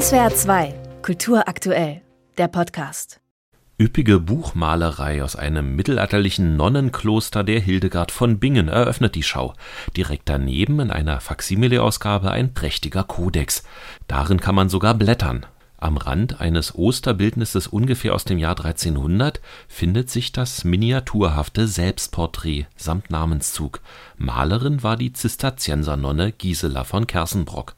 SWR 2, Kultur aktuell, der Podcast. Üppige Buchmalerei aus einem mittelalterlichen Nonnenkloster der Hildegard von Bingen eröffnet die Schau. Direkt daneben in einer Faksimile-Ausgabe ein prächtiger Kodex. Darin kann man sogar blättern. Am Rand eines Osterbildnisses ungefähr aus dem Jahr 1300 findet sich das miniaturhafte Selbstporträt samt Namenszug. Malerin war die Zisterziensernonne Gisela von Kersenbrock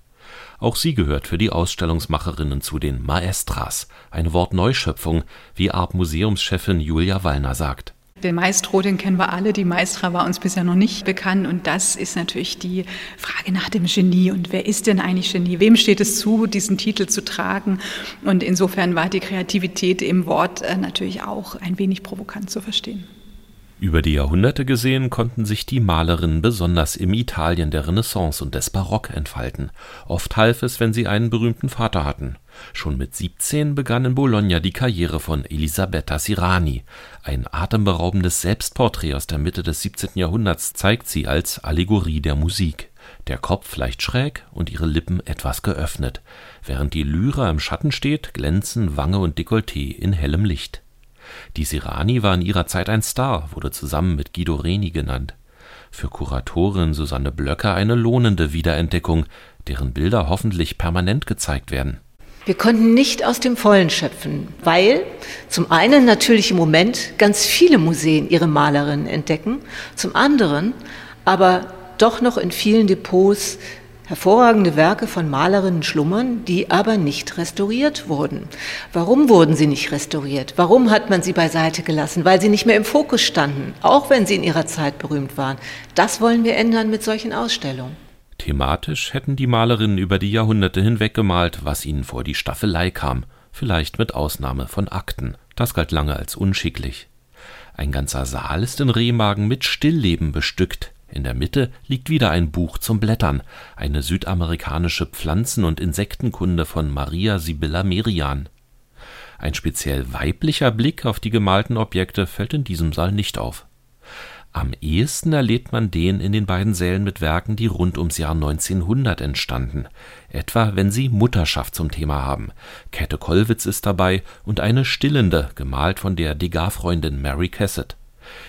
auch sie gehört für die Ausstellungsmacherinnen zu den Maestras, eine Wortneuschöpfung, wie Arp-Museumschefin Julia Wallner sagt. Den Maestro, den kennen wir alle, die Maestra war uns bisher noch nicht bekannt und das ist natürlich die Frage nach dem Genie und wer ist denn eigentlich Genie? Wem steht es zu, diesen Titel zu tragen? Und insofern war die Kreativität im Wort äh, natürlich auch ein wenig provokant zu verstehen. Über die Jahrhunderte gesehen konnten sich die Malerinnen besonders im Italien der Renaissance und des Barock entfalten. Oft half es, wenn sie einen berühmten Vater hatten. Schon mit 17 begann in Bologna die Karriere von Elisabetta Sirani. Ein atemberaubendes Selbstporträt aus der Mitte des 17. Jahrhunderts zeigt sie als Allegorie der Musik. Der Kopf leicht schräg und ihre Lippen etwas geöffnet. Während die Lyra im Schatten steht, glänzen Wange und Dekolleté in hellem Licht. Die Sirani war in ihrer Zeit ein Star, wurde zusammen mit Guido Reni genannt. Für Kuratorin Susanne Blöcker eine lohnende Wiederentdeckung, deren Bilder hoffentlich permanent gezeigt werden. Wir konnten nicht aus dem Vollen schöpfen, weil zum einen natürlich im Moment ganz viele Museen ihre Malerinnen entdecken, zum anderen aber doch noch in vielen Depots hervorragende Werke von Malerinnen schlummern, die aber nicht restauriert wurden. Warum wurden sie nicht restauriert? Warum hat man sie beiseite gelassen? Weil sie nicht mehr im Fokus standen, auch wenn sie in ihrer Zeit berühmt waren. Das wollen wir ändern mit solchen Ausstellungen. Thematisch hätten die Malerinnen über die Jahrhunderte hinweg gemalt, was ihnen vor die Staffelei kam, vielleicht mit Ausnahme von Akten. Das galt lange als unschicklich. Ein ganzer Saal ist in Remagen mit Stillleben bestückt. In der Mitte liegt wieder ein Buch zum Blättern, eine südamerikanische Pflanzen und Insektenkunde von Maria Sibylla Merian. Ein speziell weiblicher Blick auf die gemalten Objekte fällt in diesem Saal nicht auf. Am ehesten erlebt man den in den beiden Sälen mit Werken, die rund ums Jahr 1900 entstanden, etwa wenn sie Mutterschaft zum Thema haben. Käthe Kollwitz ist dabei und eine Stillende, gemalt von der Degas-Freundin Mary Cassatt.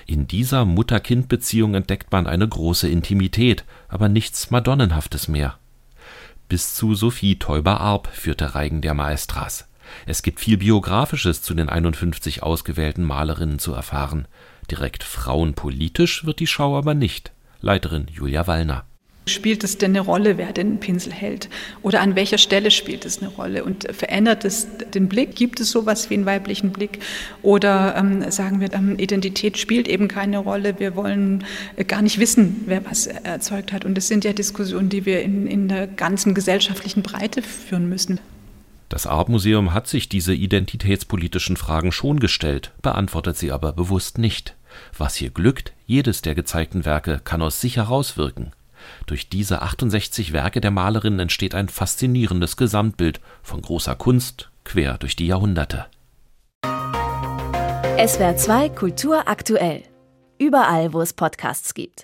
In dieser Mutter-Kind-Beziehung entdeckt man eine große Intimität, aber nichts Madonnenhaftes mehr. Bis zu Sophie Teuber-Arp führte Reigen der Maestras. Es gibt viel Biografisches zu den 51 ausgewählten Malerinnen zu erfahren. Direkt frauenpolitisch wird die Schau aber nicht. Leiterin Julia Wallner. Spielt es denn eine Rolle, wer den Pinsel hält? Oder an welcher Stelle spielt es eine Rolle? Und verändert es den Blick? Gibt es sowas wie einen weiblichen Blick? Oder ähm, sagen wir, ähm, Identität spielt eben keine Rolle. Wir wollen äh, gar nicht wissen, wer was erzeugt hat. Und das sind ja Diskussionen, die wir in, in der ganzen gesellschaftlichen Breite führen müssen. Das Artmuseum hat sich diese identitätspolitischen Fragen schon gestellt, beantwortet sie aber bewusst nicht. Was hier glückt, jedes der gezeigten Werke kann aus sich herauswirken. Durch diese 68 Werke der Malerin entsteht ein faszinierendes Gesamtbild von großer Kunst quer durch die Jahrhunderte. SWR 2 Kultur aktuell. Überall, wo es Podcasts gibt.